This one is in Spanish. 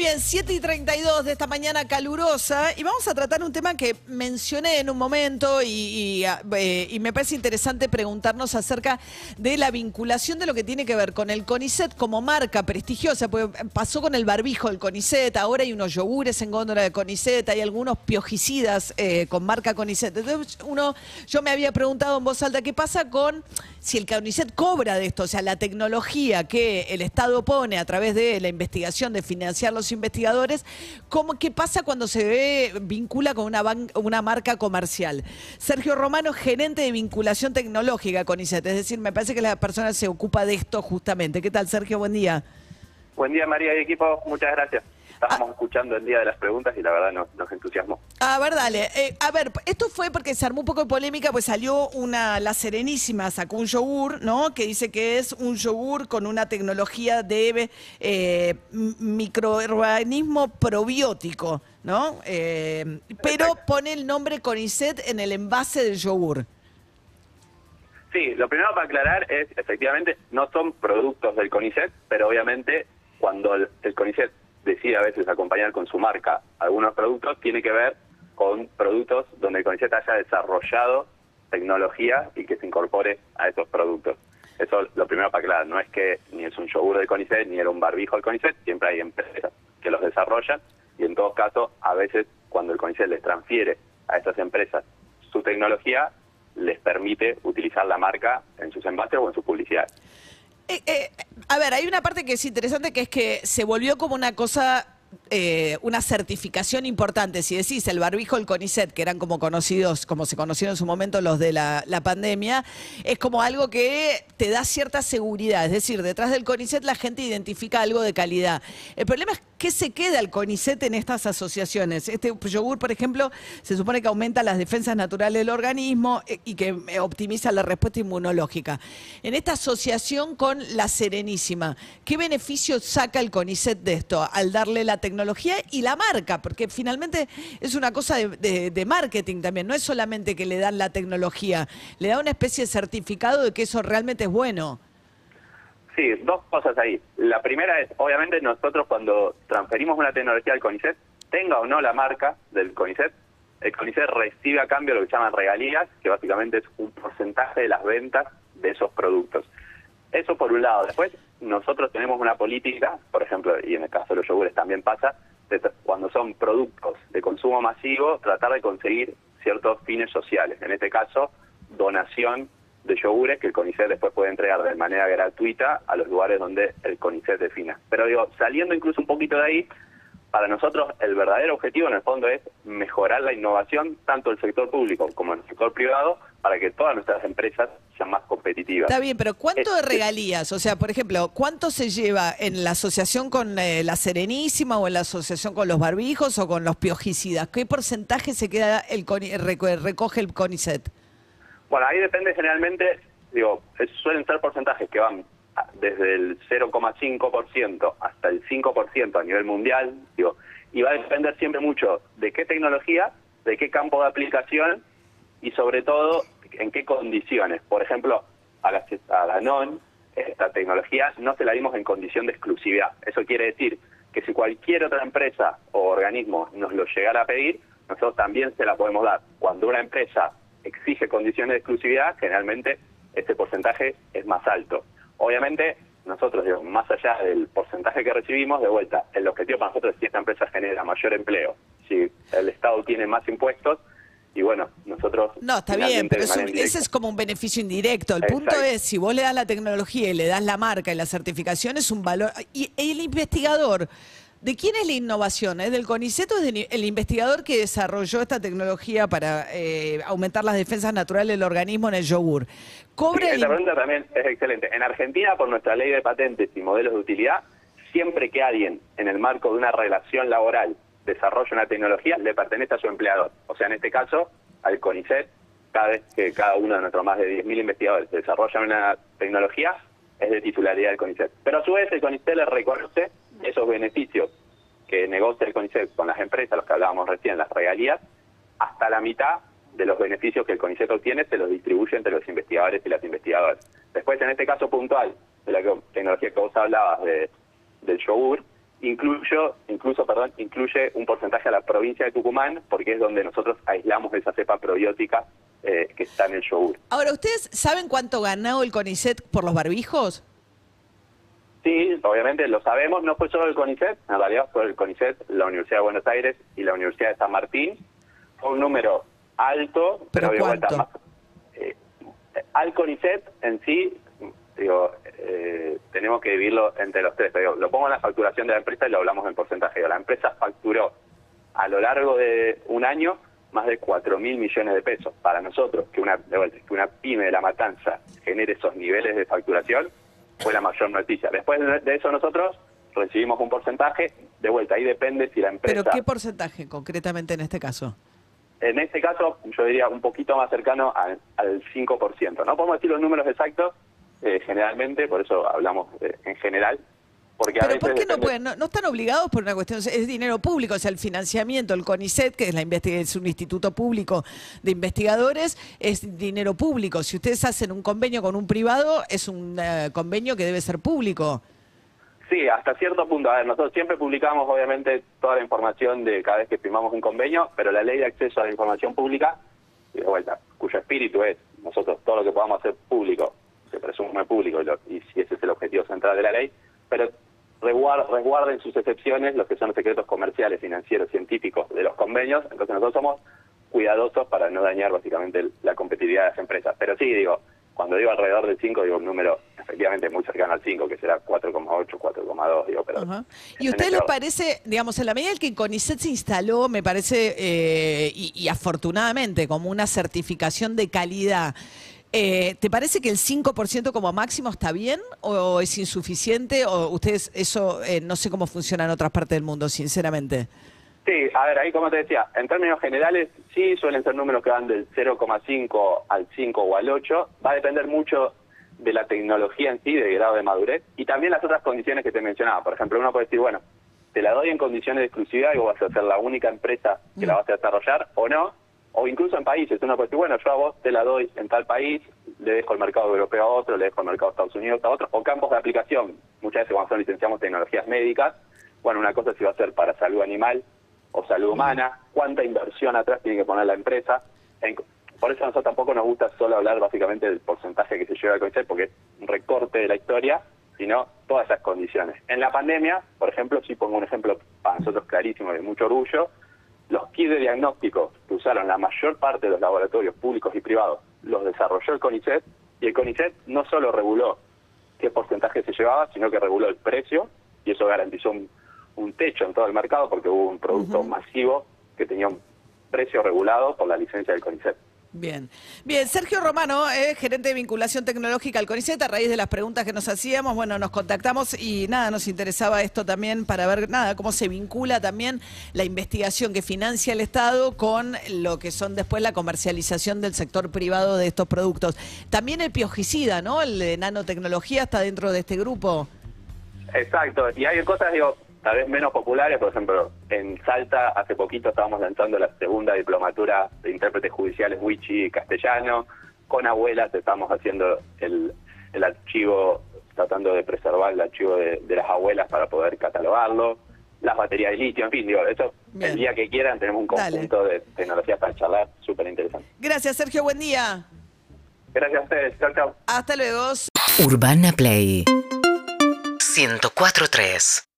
Bien, 7 y 32 de esta mañana calurosa y vamos a tratar un tema que mencioné en un momento eh, y me parece interesante preguntarnos acerca de la vinculación de lo que tiene que ver con el CONICET como marca prestigiosa, porque pasó con el barbijo del CONICET, ahora hay unos yogures en góndola de CONICET, hay algunos piojicidas eh, con marca CONICET. Entonces uno, yo me había preguntado en voz alta, ¿qué pasa con si el CONICET cobra de esto? O sea, la tecnología que el Estado pone a través de la investigación, de financiar los investigadores, ¿cómo, ¿qué pasa cuando se ve, vincula con una, ban- una marca comercial? Sergio Romano, gerente de vinculación tecnológica con ICET, es decir, me parece que la persona se ocupa de esto justamente. ¿Qué tal, Sergio? Buen día. Buen día, María y equipo. Muchas gracias. Ah. Estábamos escuchando el día de las preguntas y la verdad nos, nos entusiasmó. A ver, dale. Eh, a ver, esto fue porque se armó un poco de polémica, pues salió una, la Serenísima sacó un yogur, ¿no? Que dice que es un yogur con una tecnología de eh, microorganismo probiótico, ¿no? Eh, pero Exacto. pone el nombre Conicet en el envase del yogur. Sí, lo primero para aclarar es, efectivamente, no son productos del CONICET, pero obviamente cuando el, el CONICET decide a veces acompañar con su marca algunos productos, tiene que ver con productos donde el CONICET haya desarrollado tecnología y que se incorpore a esos productos. Eso lo primero para aclarar, no es que ni es un yogur del CONICET ni era un barbijo del CONICET, siempre hay empresas que los desarrollan y en todos casos, a veces cuando el CONICET les transfiere a esas empresas su tecnología, les permite utilizar la marca en sus envases o en sus publicidades. Eh, eh, a ver, hay una parte que es interesante, que es que se volvió como una cosa, eh, una certificación importante. Si decís el barbijo, el CONICET, que eran como conocidos, como se conocieron en su momento los de la, pandemia, es como algo que te da cierta seguridad. Es decir, detrás del CONICET la gente identifica algo de calidad. El problema es qué se queda el CONICET en estas asociaciones. Este yogur, por ejemplo, se supone que aumenta las defensas naturales del organismo eh, y que eh, optimiza la respuesta inmunológica. En esta asociación con la Serenísima, ¿qué beneficio saca el CONICET de esto al darle la tecnología y la marca? Porque finalmente es una cosa de, de- marketing también, no es solamente que le dan la tecnología, le da una especie de certificado de que eso realmente es bueno. Sí, dos cosas ahí. La primera es, obviamente nosotros cuando transferimos una tecnología al CONICET, tenga o no la marca del CONICET, el CONICET recibe a cambio lo que llaman regalías, que básicamente es un porcentaje de las ventas de esos productos. Eso por un lado. Después, nosotros tenemos una política, por ejemplo, y en el caso de los yogures también pasa, de cuando son productos de consumo masivo, tratar de conseguir ciertos fines sociales. En este caso, donación de yogures que el CONICET después puede entregar de manera gratuita a los lugares donde el CONICET defina. Pero digo, saliendo incluso un poquito de ahí, para nosotros el verdadero objetivo en el fondo es mejorar la innovación tanto del sector público como del sector privado para que todas nuestras empresas sean más competitivas. Está bien, pero ¿cuánto de Este- regalías? O sea, por ejemplo, ¿cuánto se lleva en la asociación con eh, la Serenísima o en la asociación con los barbijos o con los piojicidas? ¿Qué porcentaje se queda el recoge el CONICET? Bueno, ahí depende generalmente, digo, suelen ser porcentajes que van desde el 0,5% hasta el 5% a nivel mundial, digo, y va a depender siempre mucho de qué tecnología, de qué campo de aplicación y sobre todo en qué condiciones. Por ejemplo, a la, a esta tecnología no se la dimos en condición de exclusividad. Eso quiere decir que si cualquier otra empresa o organismo nos lo llegara a pedir, nosotros también se la podemos dar. Cuando una empresa exige condiciones de exclusividad, generalmente ese porcentaje es más alto. Obviamente, nosotros, digo, más allá del porcentaje que recibimos, de vuelta, el objetivo para nosotros es si esta empresa genera mayor empleo, si el Estado tiene más impuestos, y bueno, nosotros... No, está bien, pero es un- ese es como un beneficio indirecto. El punto es, si vos le das la tecnología y le das la marca y la certificación, es un valor. Y el investigador, ¿de quién es la innovación? ¿Es del CONICET o es del el investigador que desarrolló esta tecnología para eh, aumentar las defensas naturales del organismo en el yogur? ¿Cobra Sí, el esta pregunta también es excelente. En Argentina, por nuestra ley de patentes y modelos de utilidad, siempre que alguien, en el marco de una relación laboral, desarrolla una tecnología, le pertenece a su empleador. O sea, en este caso, al CONICET, cada vez que cada uno de nuestros más de 10.000 investigadores desarrolla una tecnología, es de titularidad del CONICET. Pero a su vez, el CONICET le reconoce esos beneficios que negocia el CONICET con las empresas, los que hablábamos recién, las regalías, hasta la mitad de los beneficios que el CONICET obtiene se los distribuye entre los investigadores y las investigadoras. Después, en este caso puntual, de la tecnología que vos hablabas de, del yogur, incluyo, incluso, perdón, incluye un porcentaje a la provincia de Tucumán, porque es donde nosotros aislamos esa cepa probiótica eh, que está en el yogur. Ahora, ¿ustedes saben cuánto ganó el CONICET por los barbijos? Sí, obviamente lo sabemos, no fue solo el CONICET, en realidad fue el CONICET, la Universidad de Buenos Aires y la Universidad de San Martín. Fue un número alto, ¿Pero de vuelta cuánto? más. eh, al CONICET en sí, digo, eh, tenemos que dividirlo entre los tres. Digo, lo pongo en la facturación de la empresa y lo hablamos en porcentaje. Digo, La empresa facturó a lo largo de un año más de 4 mil millones de pesos. Para nosotros, que una, de vuelta, que una pyme de la matanza genere esos niveles de facturación, fue la mayor noticia. Después de de eso nosotros recibimos un porcentaje, de vuelta, ahí depende si la empresa... ¿Pero qué porcentaje concretamente en este caso? En este caso, yo diría un poquito más cercano al, al 5%. No podemos decir los números exactos, eh, generalmente, por eso hablamos eh, en general. Porque a ¿Pero veces por qué no depende- pueden? No, no están obligados por una cuestión, es dinero público, o sea, el financiamiento, el CONICET, que es, la es un instituto público de investigadores, es dinero público. Si ustedes hacen un convenio con un privado, es un eh, convenio que debe ser público. Sí, hasta cierto punto. A ver, nosotros siempre publicamos, obviamente, toda la información de cada vez que firmamos un convenio, pero la ley de acceso a la información pública, y de vuelta, cuyo espíritu es nosotros todo lo que podamos hacer público, se presume público, y, lo- y si ese es el objetivo central de la ley, pero resguar- resguarden sus excepciones los que son los secretos comerciales, financieros, científicos de los convenios. Entonces nosotros somos cuidadosos para no dañar básicamente la competitividad de las empresas. Pero sí, digo, cuando digo alrededor del 5, digo un número efectivamente muy cercano al 5, que será 4,8, 4,2, digo, pero... Ajá. en ¿Y a ustedes les parece, digamos, en la medida en que CONICET se instaló, me parece, eh, y, y afortunadamente, como una certificación de calidad, eh, ¿te parece que el 5% como máximo está bien o es insuficiente? ¿O ustedes eso eh, no sé cómo funciona en otras partes del mundo, sinceramente? Sí, a ver, ahí como te decía, en términos generales sí suelen ser números que van del 0,5 al 5 o al 8. Va a depender mucho de la tecnología en sí, del grado de madurez, y también las otras condiciones que te mencionaba. Por ejemplo, uno puede decir, bueno, te la doy en condiciones de exclusividad y vos vas a ser la única empresa que la vas a desarrollar o no, o incluso en países. Uno puede decir, bueno, yo a vos te la doy en tal país, le dejo el mercado europeo a otro, le dejo el mercado de Estados Unidos a otro, o campos de aplicación. Muchas veces cuando nosotros licenciamos tecnologías médicas, bueno, una cosa si va a ser para salud animal o salud humana, cuánta inversión atrás tiene que poner la empresa. Por eso a nosotros tampoco nos gusta solo hablar básicamente del porcentaje que se lleva al CONICET, porque es un recorte de la historia, sino todas esas condiciones. En la pandemia, por ejemplo, si pongo un ejemplo para nosotros clarísimo de mucho orgullo, los kits de diagnóstico que usaron la mayor parte de los laboratorios públicos y privados los desarrolló el CONICET, y el CONICET no solo reguló qué porcentaje se llevaba, sino que reguló el precio, y eso garantizó un, un techo en todo el mercado, porque hubo un producto masivo que tenía un precio regulado por la licencia del CONICET. Bien. Bien, Sergio Romano, gerente de vinculación tecnológica al CONICET, a raíz de las preguntas que nos hacíamos, bueno, nos contactamos y nada, nos interesaba esto también para ver, nada, cómo se vincula también la investigación que financia el Estado con lo que son después la comercialización del sector privado de estos productos. También el piojicida, ¿no? El de nanotecnología está dentro de este grupo. Exacto, y hay cosas, digo, tal vez menos populares, por ejemplo, en Salta hace poquito estábamos lanzando la segunda diplomatura de intérpretes judiciales Wichi castellano, con abuelas estamos haciendo el, el archivo, tratando de preservar el archivo de, de las abuelas para poder catalogarlo, las baterías de litio, en fin, digo, eso Bien. el día que quieran tenemos un Dale. conjunto de tecnologías para charlar súper interesante. Gracias, Sergio, buen día. Gracias a ustedes, chao, chao. Hasta luego. Urbana Play 104.3